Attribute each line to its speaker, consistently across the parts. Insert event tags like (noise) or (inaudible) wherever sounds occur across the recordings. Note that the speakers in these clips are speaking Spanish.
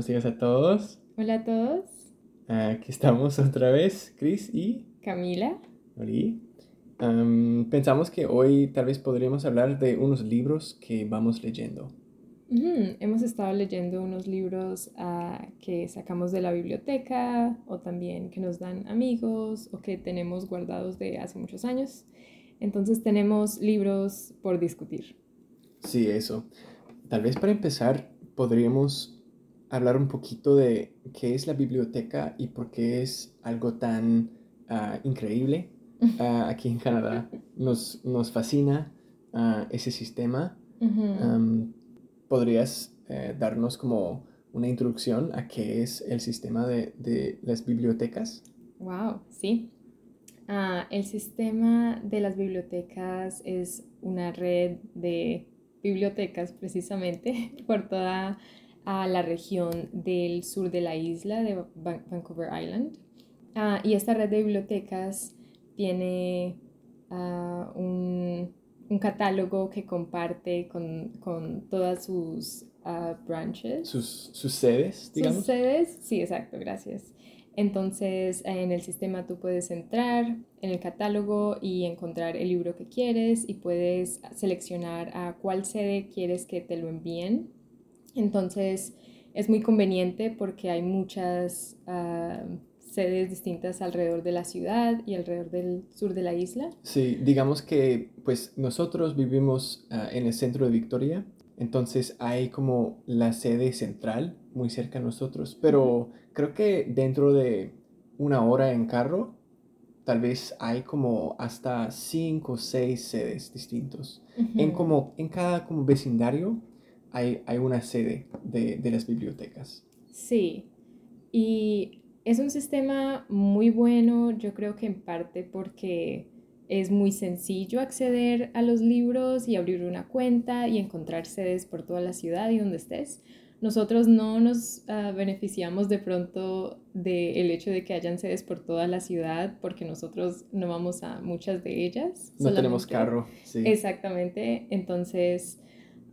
Speaker 1: buenos días a todos.
Speaker 2: Hola a todos.
Speaker 1: Aquí estamos otra vez, Chris y
Speaker 2: Camila.
Speaker 1: Hola. Am, pensamos que hoy tal vez podríamos hablar de unos libros que vamos leyendo.
Speaker 2: Hemos estado leyendo unos libros ah, que sacamos de la biblioteca o también que nos dan amigos o que tenemos guardados de hace muchos años. Entonces tenemos libros por discutir.
Speaker 1: Sí, eso. Tal vez para empezar podríamos hablar un poquito de qué es la biblioteca y por qué es algo tan ah, increíble (laughs) ah, aquí en Canadá. Nos, nos fascina ah, ese sistema. ¿podrías eh, darnos como una introducción a qué es el sistema de, de las bibliotecas?
Speaker 2: Wow, sí. El sistema de las bibliotecas es una red de bibliotecas precisamente (laughs) por toda ah, la región del sur de la isla de Van- Vancouver Island. Ah, y esta red de bibliotecas tiene ah, un, un catálogo que comparte con, con todas sus ah, branches.
Speaker 1: Sus, sus sedes, digamos.
Speaker 2: ¿Sus sedes? Sí, exacto, gracias. Entonces, en el sistema tú puedes entrar en el catálogo y encontrar el libro que quieres y puedes seleccionar a cuál sede quieres que te lo envíen. Entonces, es muy conveniente porque hay muchas ah, sedes distintas alrededor de la ciudad y alrededor del sur de la isla.
Speaker 1: Sí, digamos que pues nosotros vivimos ah, en el centro de Victoria, entonces hay como la sede central muy cerca de nosotros, pero creo que dentro de una hora en carro, tal vez hay como hasta cinco o seis sedes distintos. En, como, en cada como vecindario hay, hay una sede de, de las bibliotecas.
Speaker 2: Sí, y es un sistema muy bueno, yo creo que en parte porque es muy sencillo acceder a los libros y abrir una cuenta y encontrar sedes por toda la ciudad y donde estés. Nosotros no nos ah, beneficiamos de pronto del hecho de que hayan sedes por toda la ciudad porque nosotros no vamos a muchas de ellas.
Speaker 1: No tenemos carro, sí.
Speaker 2: Exactamente, entonces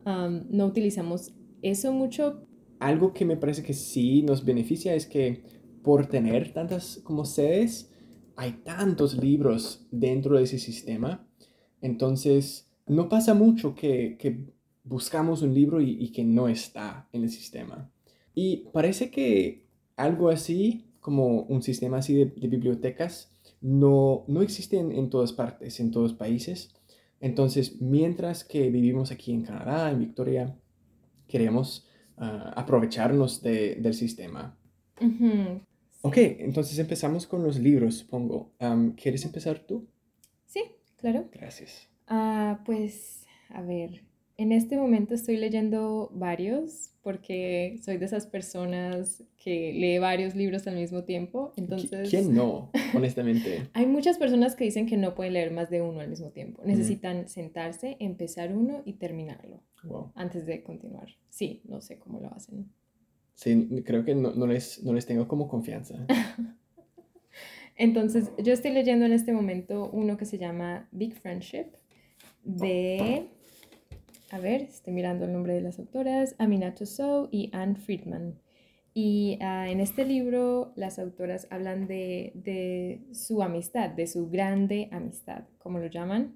Speaker 2: no utilizamos eso mucho,
Speaker 1: Algo que me parece que sí nos beneficia es que por tener tantas como sedes, hay tantos libros dentro de ese sistema. Entonces, no pasa mucho que, que buscamos un libro y, que no está en el sistema. Y parece que algo así, como un sistema así de, de bibliotecas, no, no existe en, en todas partes, en todos países. Entonces, mientras que vivimos aquí en Canadá, en Victoria, queremos ah, aprovecharnos de- del sistema.
Speaker 2: Ujú.
Speaker 1: Ok, entonces empezamos con los libros, supongo. Am, ¿Quieres empezar tú?
Speaker 2: Sí, claro.
Speaker 1: Gracias.
Speaker 2: Ah, pues, a ver, en este momento estoy leyendo varios porque soy de esas personas que lee varios libros al mismo tiempo. Entonces,
Speaker 1: ¿Quién no, (laughs) honestamente?
Speaker 2: hay muchas personas que dicen que no pueden leer más de uno al mismo tiempo. Necesitan sentarse, empezar uno y terminarlo
Speaker 1: Wow.
Speaker 2: antes de continuar. Sí, no sé cómo lo hacen.
Speaker 1: Sí, creo que no, no les, no les tengo como confianza. (laughs)
Speaker 2: Entonces, yo estoy leyendo en este momento uno que se llama Big Friendship de, a ver, estoy mirando el nombre de las autoras, Aminato Sow y Anne Friedman. Y ah, en este libro las autoras hablan de, de su amistad, de su grande amistad, como lo llaman,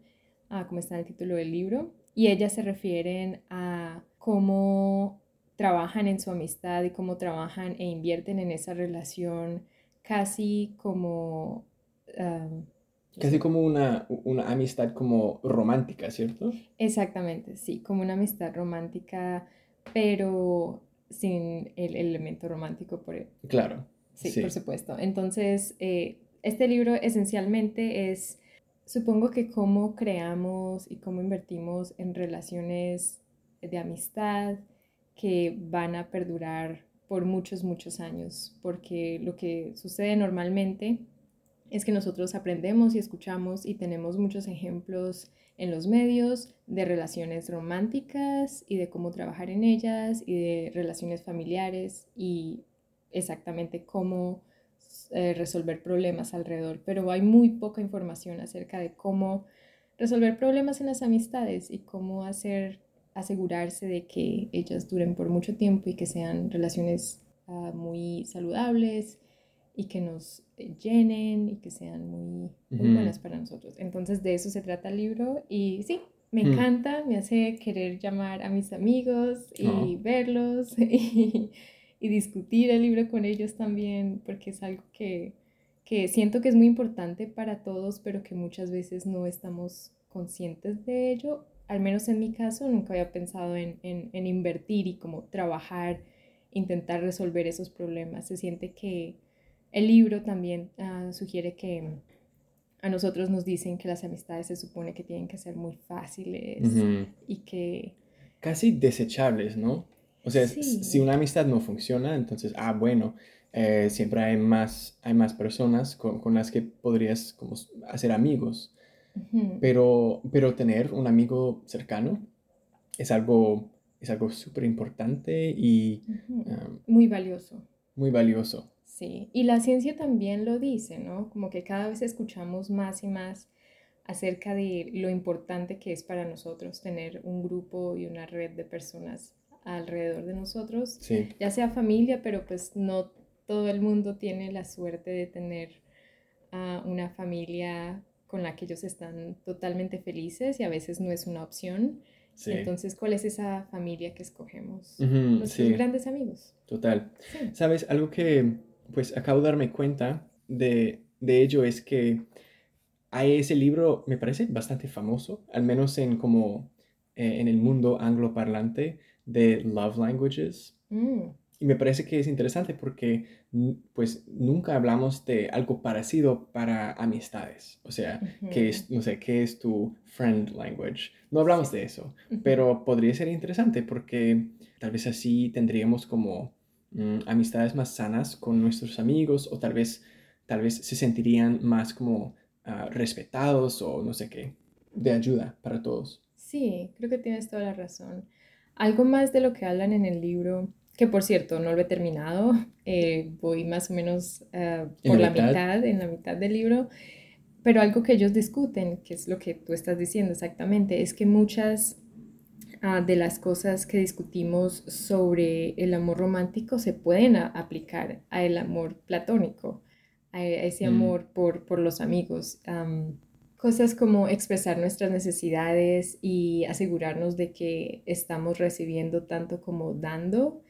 Speaker 2: ah, como está en el título del libro. Y ellas se refieren a cómo trabajan en su amistad y cómo trabajan e invierten en esa relación casi como... um,
Speaker 1: Casi como una, una amistad como romántica, ¿cierto?
Speaker 2: Exactamente, sí, como una amistad romántica, pero sin el elemento romántico por
Speaker 1: Claro.
Speaker 2: Sí,
Speaker 1: Sí.
Speaker 2: por supuesto. Entonces, eh, este libro esencialmente es, supongo que cómo creamos y cómo invertimos en relaciones de amistad que van a perdurar por muchos, muchos años, porque lo que sucede normalmente es que nosotros aprendemos y escuchamos y tenemos muchos ejemplos en los medios de relaciones románticas y de cómo trabajar en ellas y de relaciones familiares y exactamente cómo eh, resolver problemas alrededor, pero hay muy poca información acerca de cómo resolver problemas en las amistades y cómo hacer asegurarse de que ellas duren por mucho tiempo y que sean relaciones ah, muy saludables y que nos eh, llenen y que sean muy, muy buenas para nosotros. Entonces de eso se trata el libro y sí, me mm. encanta, me hace querer llamar a mis amigos y oh. verlos (laughs) y, y, discutir el libro con ellos también, porque es algo que, que siento que es muy importante para todos, pero que muchas veces no estamos conscientes de ello. Al menos en mi caso, nunca había pensado en, en, en invertir y como trabajar, intentar resolver esos problemas. Se siente que el libro también ah, sugiere que a nosotros nos dicen que las amistades se supone que tienen que ser muy fáciles y que...
Speaker 1: Casi desechables, ¿no? O sea, si una amistad no funciona, entonces, ah, bueno, eh, siempre hay más, hay más personas con, con, las que podrías como, hacer amigos. pero, pero tener un amigo cercano es algo es algo súper importante y...
Speaker 2: muy valioso.
Speaker 1: Muy valioso.
Speaker 2: Sí, y la ciencia también lo dice, ¿no? Como que cada vez escuchamos más y más acerca de lo importante que es para nosotros tener un grupo y una red de personas alrededor de nosotros, sí. ya sea familia, pero pues no todo el mundo tiene la suerte de tener a una familia con la que ellos están totalmente felices y a veces no es una opción. Sí. Entonces, ¿cuál es esa familia que escogemos? Nuestros grandes amigos.
Speaker 1: Total. ¿Sabes? Algo que pues acabo de darme cuenta de, ello es que hay ese libro, me parece bastante famoso, al menos en como eh, en el mundo angloparlante de Love Languages. Mm. Y me parece que es interesante porque pues nunca hablamos de algo parecido para amistades. O sea, ¿qué es, no sé, qué es tu friend language? No hablamos de eso, pero podría ser interesante porque tal vez así tendríamos como Mm, amistades más sanas con nuestros amigos o tal vez, tal vez se sentirían más como ah, respetados o no sé qué, de ayuda para todos.
Speaker 2: Sí, creo que tienes toda la razón. Algo más de lo que hablan en el libro, que por cierto no lo he terminado, eh, voy más o menos ah, por la, mitad, en la mitad del libro, pero algo que ellos discuten, que es lo que tú estás diciendo exactamente, es que muchas Ah, de las cosas que discutimos sobre el amor romántico se pueden aplicar a el amor platónico, a, ese mm. amor por, por, los amigos. cosas como expresar nuestras necesidades y asegurarnos de que estamos recibiendo tanto como dando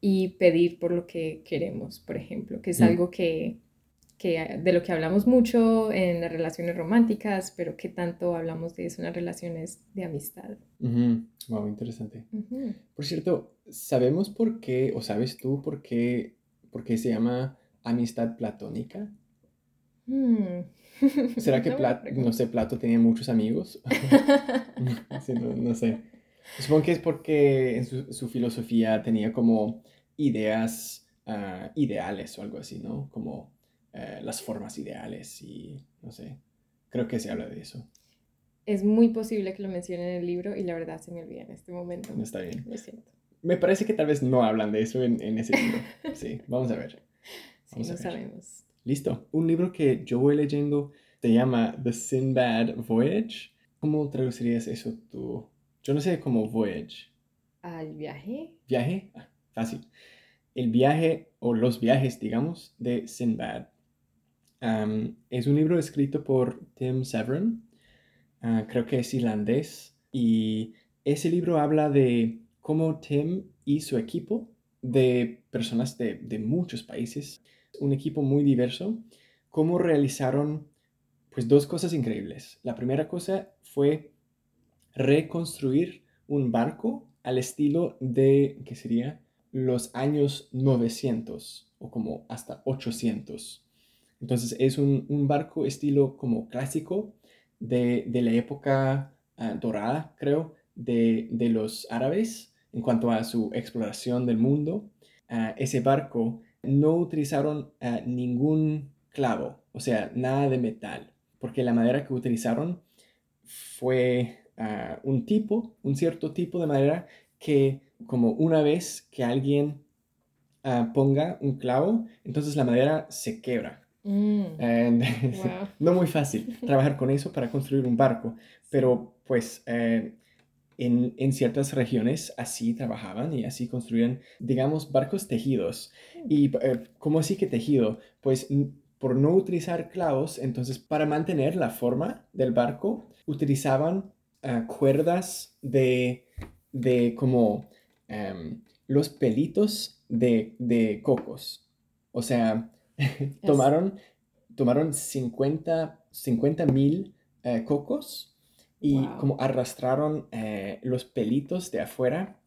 Speaker 2: y pedir por lo que queremos, por ejemplo, que es mm. algo que que, de lo que hablamos mucho en las relaciones románticas, pero que tanto hablamos de eso en las relaciones de amistad.
Speaker 1: Wow, interesante. Por cierto, ¿sabemos por qué, o sabes tú por qué, por qué se llama amistad platónica? Hmm. (laughs) ¿Será que, no, sé, Plato tenía muchos amigos? (laughs) (laughs) no, sé. Supongo que es porque en su, filosofía tenía como ideas ah, ideales o algo así, ¿no? Como eh, las formas ideales y no sé, creo que se habla de eso.
Speaker 2: Es muy posible que lo mencione en el libro y la verdad se me olvida en este momento.
Speaker 1: No está bien.
Speaker 2: Lo siento.
Speaker 1: Me parece que tal vez no hablan de eso en, en ese libro. (laughs) Sí, vamos a ver.
Speaker 2: sí, no sabemos.
Speaker 1: Listo. Un libro que yo voy leyendo se llama The Sinbad Voyage. ¿Cómo traducirías eso tú? Yo no sé cómo voyage.
Speaker 2: ¿Al viaje?
Speaker 1: ¿Viaje? Ah, fácil. El viaje o los viajes, digamos, de Sinbad es un libro escrito por Tim Severin, ah, creo que es irlandés, y ese libro habla de cómo Tim y su equipo de personas de, de muchos países, un equipo muy diverso, cómo realizaron pues dos cosas increíbles. La primera cosa fue reconstruir un barco al estilo de, ¿qué sería? Los años 900 o como hasta 800. Entonces es un, barco estilo como clásico de, la época ah, dorada, creo, de, los árabes en cuanto a su exploración del mundo. Ah, ese barco no utilizaron ah, ningún clavo, o sea, nada de metal, porque la madera que utilizaron fue un tipo, un cierto tipo de madera que como una vez que alguien ponga un clavo, entonces la madera se quebra Mm. (laughs) no muy fácil trabajar con eso para construir un barco, pero pues eh, en, en, ciertas regiones así trabajaban y así construían, digamos, barcos tejidos. ¿Y eh, cómo así que tejido? Pues por no utilizar clavos, entonces para mantener la forma del barco, utilizaban uh, cuerdas de, de como um, los pelitos de, de, cocos. O sea, (laughs) tomaron, tomaron 50 mil uh, cocos y wow. como arrastraron uh, los pelitos de afuera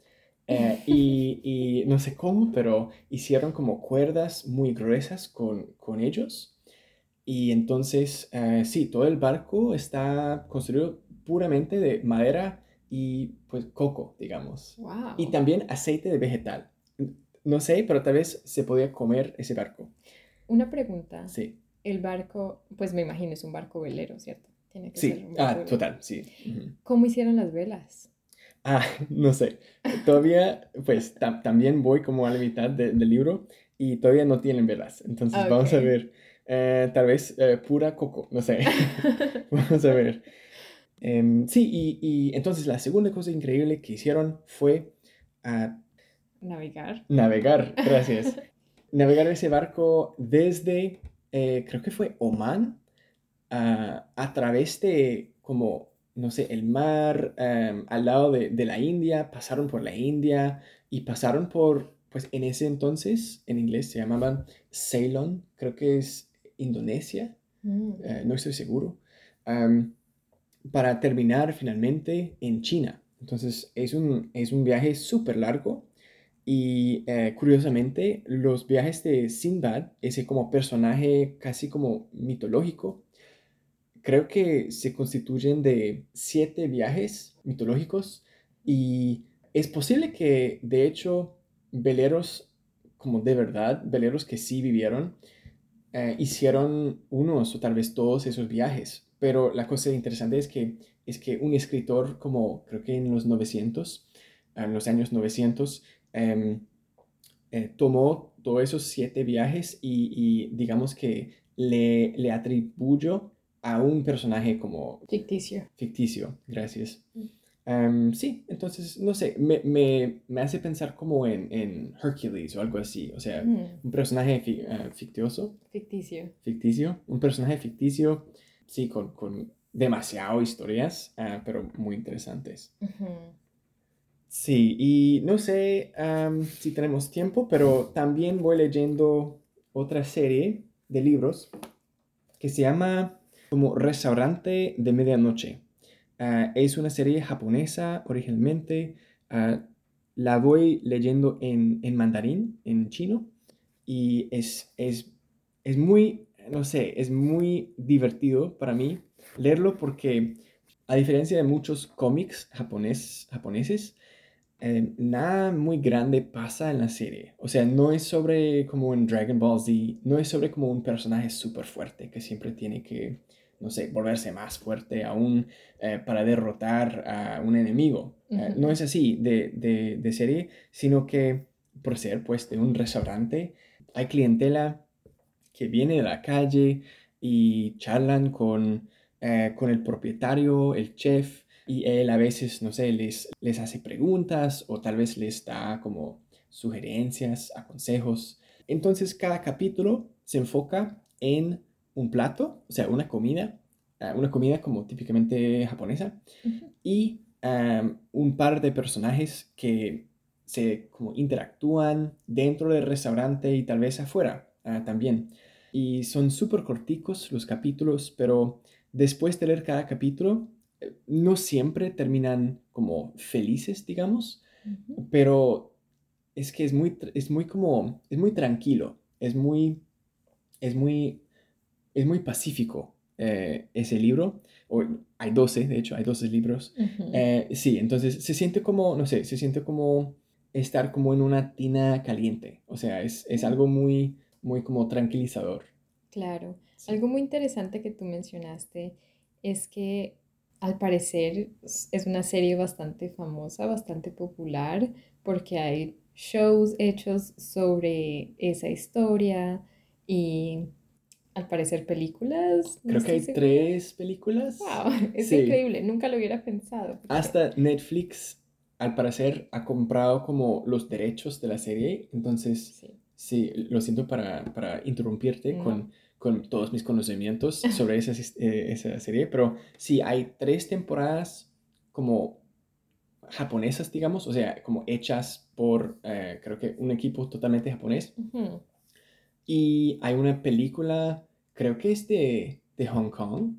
Speaker 1: eh, (laughs) y, y, no sé cómo, pero hicieron como cuerdas muy gruesas con, con ellos. Y entonces, eh, sí, todo el barco está construido puramente de madera y pues coco, digamos.
Speaker 2: Wow.
Speaker 1: Y también aceite de vegetal. No sé, pero tal vez se podía comer ese barco.
Speaker 2: Una pregunta.
Speaker 1: Sí.
Speaker 2: El barco, pues me imagino, es un barco velero, ¿cierto?
Speaker 1: Tiene que sí. ser un barco ah, velero. total, sí. Uh -huh.
Speaker 2: ¿Cómo hicieron las velas?
Speaker 1: Ah, (laughs) no sé. Todavía, pues tam también voy como a la mitad de, del libro y todavía no tienen velas. Entonces okay. vamos a ver. Eh, tal vez eh, pura coco, no sé. (laughs) (laughs) vamos a ver. Um, sí, y, y, entonces la segunda cosa increíble que hicieron fue... Uh,
Speaker 2: navegar.
Speaker 1: Navegar, gracias. Navegar ese barco desde, eh, creo que fue Oman, uh, a través de como no sé, el mar um, al lado de, de, la India, pasaron por la India y pasaron por, pues en ese entonces, en inglés se llamaban Ceylon, creo que es Indonesia, mm. uh, no estoy seguro, um, para terminar finalmente en China. Entonces es un, es un viaje súper largo y uh, curiosamente los viajes de Sinbad, ese como personaje casi como mitológico, creo que se constituyen de siete viajes mitológicos y es posible que de hecho veleros como de verdad, veleros que sí vivieron, eh, hicieron unos o tal vez todos esos viajes. Pero la cosa interesante es que, es que un escritor como creo que en los 900, en los años 900, eh, eh, tomó todos esos siete viajes y, y digamos que le, le atribuyó a un personaje como...
Speaker 2: Ficticio.
Speaker 1: Ficticio, gracias. Um, sí, entonces, no sé, me, me, me hace pensar como en, en, Hercules o algo así, o sea, mm. un personaje fi uh, fictioso.
Speaker 2: Ficticio.
Speaker 1: Ficticio, un personaje ficticio, sí, con, con demasiado historias, uh, pero muy interesantes.
Speaker 2: Uh -huh.
Speaker 1: Sí, y no sé si tenemos tiempo, pero también voy leyendo otra serie de libros que se llama como Restaurante de Medianoche. Uh, es una serie japonesa originalmente. Uh, la voy leyendo en, en, mandarín, en chino, y es, es, es muy, no sé, es muy divertido para mí leerlo porque, a diferencia de muchos cómics japonés, japoneses, eh, nada muy grande pasa en la serie. O sea, no es sobre como en Dragon Ball Z, no es sobre como un personaje súper fuerte que siempre tiene que no sé, volverse más fuerte aún eh, para derrotar a un enemigo. Uh -huh. eh, no es así de, de, de, serie, sino que por ser pues de un restaurante, hay clientela que viene de la calle y charlan con, eh, con el propietario, el chef, y él a veces, no sé, les, les hace preguntas o tal vez les da como sugerencias, consejos. Entonces cada capítulo se enfoca en un plato, o sea, una comida, uh, una comida como típicamente japonesa, uh -huh. y um, un par de personajes que se como interactúan dentro del restaurante y tal vez afuera uh, también. Y son súper corticos los capítulos, pero después de leer cada capítulo, no siempre terminan como felices, digamos, uh -huh. pero es que es muy, es muy como, es muy tranquilo, es muy, es muy es muy pacífico eh, ese libro. O, hay 12, de hecho, hay 12 libros. Uh -huh. eh, sí, entonces se siente como, no sé, se siente como estar como en una tina caliente. O sea, es, es algo muy, muy como tranquilizador.
Speaker 2: Claro. Sí. Algo muy interesante que tú mencionaste es que al parecer es una serie bastante famosa, bastante popular, porque hay shows hechos sobre esa historia y al parecer películas. no
Speaker 1: Creo que hay
Speaker 2: segura.
Speaker 1: tres películas.
Speaker 2: Wow, (laughs) es
Speaker 1: Sí.
Speaker 2: increíble, nunca lo hubiera pensado. porque-
Speaker 1: Hasta Netflix, al parecer, ha comprado como los derechos de la serie. Entonces,
Speaker 2: Sí.
Speaker 1: sí, lo siento para, para interrumpirte
Speaker 2: No.
Speaker 1: con, con todos mis conocimientos (laughs) sobre esa, eh, esa serie. Pero sí, hay tres temporadas como japonesas, digamos. O sea, como hechas por, eh, creo que un equipo totalmente japonés. Y hay una película, creo que es de, de Hong Kong,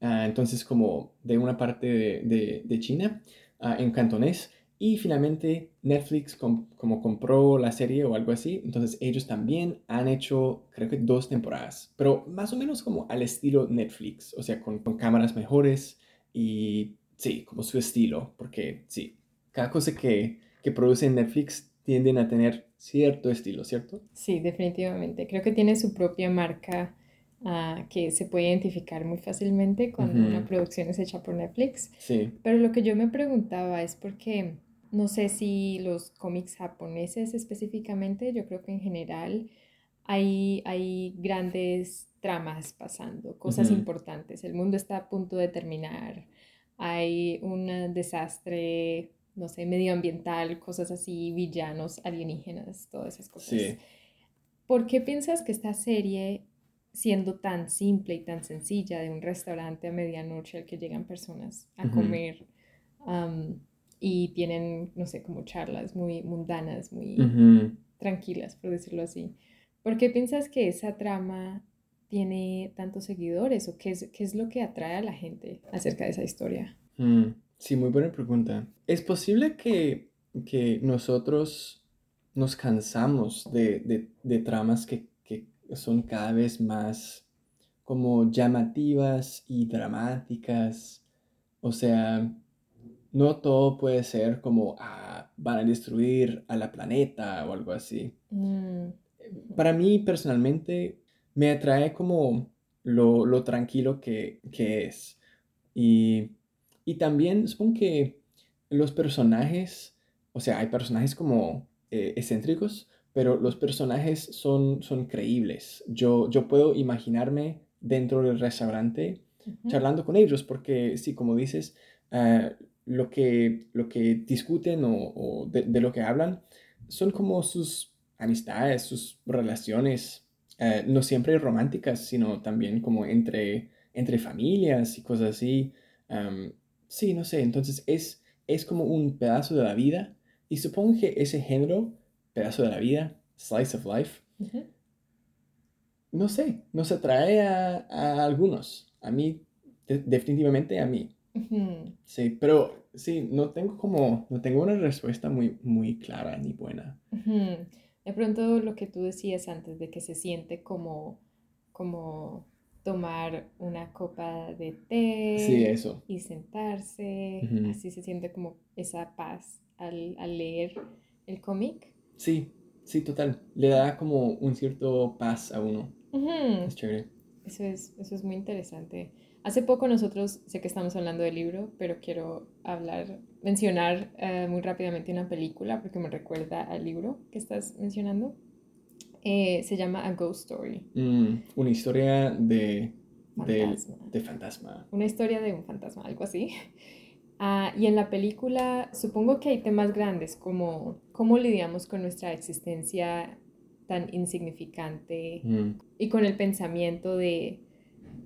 Speaker 1: ah, entonces como de una parte de, de- de China, ah, en cantonés. Y finalmente Netflix com- como compró la serie o algo así, entonces ellos también han hecho, creo que dos temporadas, pero más o menos como al estilo Netflix, o sea, con, con cámaras mejores y sí, como su estilo, porque sí, cada cosa que, que produce Netflix tienden a tener cierto estilo, ¿cierto?
Speaker 2: Sí, definitivamente. Creo que tiene su propia marca ah, que se puede identificar muy fácilmente cuando
Speaker 1: Ujú.
Speaker 2: una producción es hecha por Netflix.
Speaker 1: Sí.
Speaker 2: Pero lo que yo me preguntaba es porque no sé si los cómics japoneses específicamente, yo creo que en general hay, hay grandes tramas pasando, cosas importantes. El mundo está a punto de terminar, hay un desastre, no sé, medioambiental, cosas así, villanos, alienígenas, todas esas cosas.
Speaker 1: Sí.
Speaker 2: ¿Por qué piensas que esta serie, siendo tan simple y tan sencilla, de un restaurante a medianoche al que llegan personas a comer y tienen, no sé, como charlas muy mundanas, muy tranquilas, por decirlo así? ¿Por qué piensas que esa trama tiene tantos seguidores o qué es, qué es lo que atrae a la gente acerca de esa historia?
Speaker 1: Mm, Sí, muy buena pregunta. ¿Es posible que, que nosotros nos cansamos de, de- de tramas que, que son cada vez más como llamativas y dramáticas? O sea, no todo puede ser como, ah, van a destruir a la planeta o algo así.
Speaker 2: Mm,
Speaker 1: Para mí personalmente me atrae como lo, lo tranquilo que, que es. Y, y también supongo que los personajes, o sea, hay personajes como eh, excéntricos, pero los personajes son, son creíbles. Yo, yo puedo imaginarme dentro del restaurante
Speaker 2: ujú,
Speaker 1: charlando con ellos, porque sí, como dices, ah, lo que, lo que discuten o, o de, de lo que hablan son como sus amistades, sus relaciones, eh, no siempre románticas, sino también como entre, entre familias y cosas así. Am, sí, no sé, entonces es, es como un pedazo de la vida y supongo que ese género, pedazo de la vida, slice of life,
Speaker 2: ujú.
Speaker 1: no sé, nos atrae a, a algunos, a mí, de- definitivamente a mí. Sí, pero sí, no tengo como, no tengo una respuesta muy, muy clara ni buena.
Speaker 2: De pronto lo que tú decías antes de que se siente como, como tomar una copa de té
Speaker 1: Sí, eso.
Speaker 2: y sentarse, así se siente como esa paz al, al leer el cómic.
Speaker 1: Sí, sí, total. Le da como un cierto paz a uno. Es chévere.
Speaker 2: Eso es, eso es muy interesante. Hace poco nosotros, sé que estamos hablando del libro, pero quiero hablar, mencionar eh, muy rápidamente una película porque me recuerda al libro que estás mencionando. Eh, se llama A Ghost Story,
Speaker 1: Mm, una historia de,
Speaker 2: fantasma.
Speaker 1: de fantasma.
Speaker 2: Una historia de un fantasma, algo así. (laughs) Ah, y en la película supongo que hay temas grandes como cómo lidiamos con nuestra existencia tan insignificante
Speaker 1: Mm,
Speaker 2: y con el pensamiento de,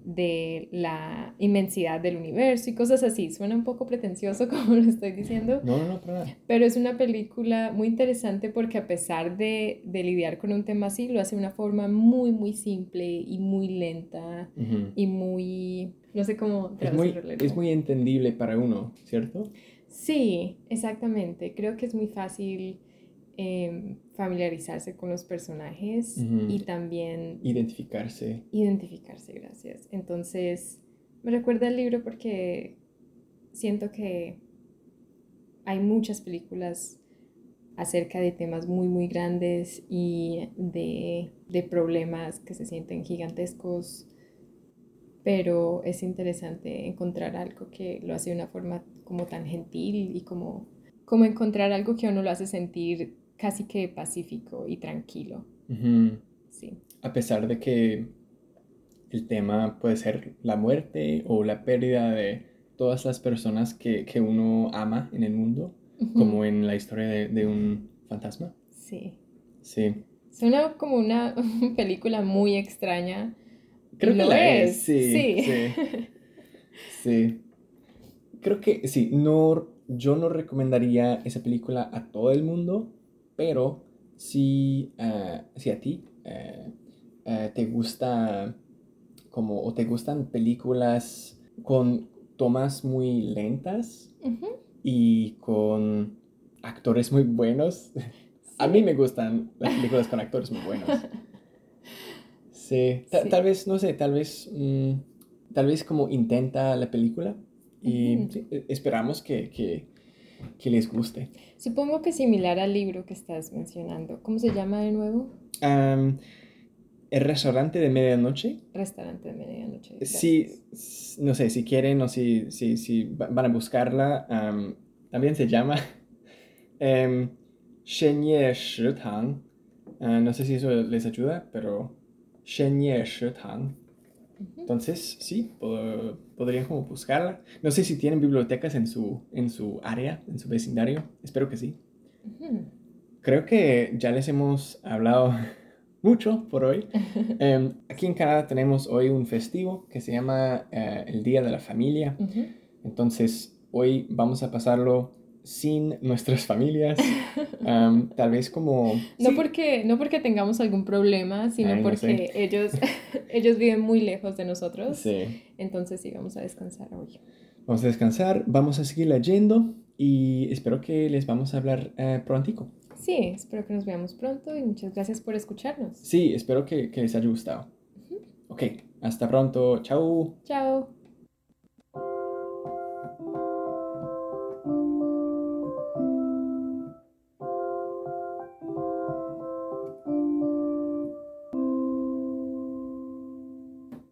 Speaker 2: de la inmensidad del universo y cosas así. Suena un poco pretencioso (laughs) como lo estoy diciendo,
Speaker 1: No, no, no, para nada.
Speaker 2: pero es una película muy interesante porque a pesar de, de lidiar con un tema así, lo hace de una forma muy, muy simple y muy lenta y muy... No sé cómo
Speaker 1: Es muy, es muy entendible para uno, ¿cierto?
Speaker 2: Sí, exactamente. Creo que es muy fácil em, familiarizarse con los personajes y también
Speaker 1: Identificarse.
Speaker 2: identificarse, gracias. Entonces, me recuerda el libro porque siento que hay muchas películas acerca de temas muy, muy grandes y de, de problemas que se sienten gigantescos, pero es interesante encontrar algo que lo hace de una forma como tan gentil y como, como encontrar algo que a uno lo hace sentir casi que pacífico y tranquilo. Sí.
Speaker 1: A pesar de que el tema puede ser la muerte o la pérdida de todas las personas que, que uno ama en el mundo, como en la historia de, de un fantasma.
Speaker 2: Sí.
Speaker 1: Sí.
Speaker 2: Suena como una (laughs) película muy extraña.
Speaker 1: Creo que la
Speaker 2: es.
Speaker 1: es, sí,
Speaker 2: Sí.
Speaker 1: sí. (laughs) Sí. Creo que sí, no, yo no recomendaría esa película a todo el mundo, pero si, ah, si a ti eh, eh, te gusta como o te gustan películas con tomas muy lentas y con actores muy buenos. A mí me gustan las películas con actores muy buenos. (laughs) Sí, ta-
Speaker 2: Sí.
Speaker 1: tal vez, no sé, tal vez, mm, tal vez como intenta la película y e- esperamos que, que, que les guste.
Speaker 2: Supongo que similar al libro que estás mencionando. ¿Cómo se llama de nuevo?
Speaker 1: Um, el restaurante de medianoche.
Speaker 2: Restaurante de medianoche.
Speaker 1: Sí, no sé, si quieren o si, si, si van a buscarla, um, también se llama (laughs) em, um, Shenye Shitang. Uh, ah, no sé si eso les ayuda, pero Shenye
Speaker 2: Shitang.
Speaker 1: Entonces, sí, po- podrían como buscarla. No sé si tienen bibliotecas en su, en su área, en su vecindario. Espero que sí. Creo que ya les hemos hablado (laughs) mucho por hoy. (laughs) Em, aquí en Canadá tenemos hoy un festivo que se llama eh, el Día de la Familia. Entonces, hoy vamos a pasarlo sin nuestras familias. (laughs) Am, tal vez como...
Speaker 2: No,
Speaker 1: sí,
Speaker 2: porque, no porque tengamos algún problema, sino
Speaker 1: Ay, no
Speaker 2: porque
Speaker 1: sé.
Speaker 2: ellos, (laughs) ellos viven muy lejos de nosotros.
Speaker 1: Sí.
Speaker 2: Entonces sí, vamos a descansar hoy.
Speaker 1: Vamos a descansar, vamos a seguir leyendo y espero que les vamos a hablar eh, prontico.
Speaker 2: Sí, espero que nos veamos pronto y muchas gracias por escucharnos.
Speaker 1: Sí, espero que, que les haya gustado.
Speaker 2: Ujú.
Speaker 1: Ok, hasta pronto. Chao.
Speaker 2: Chao.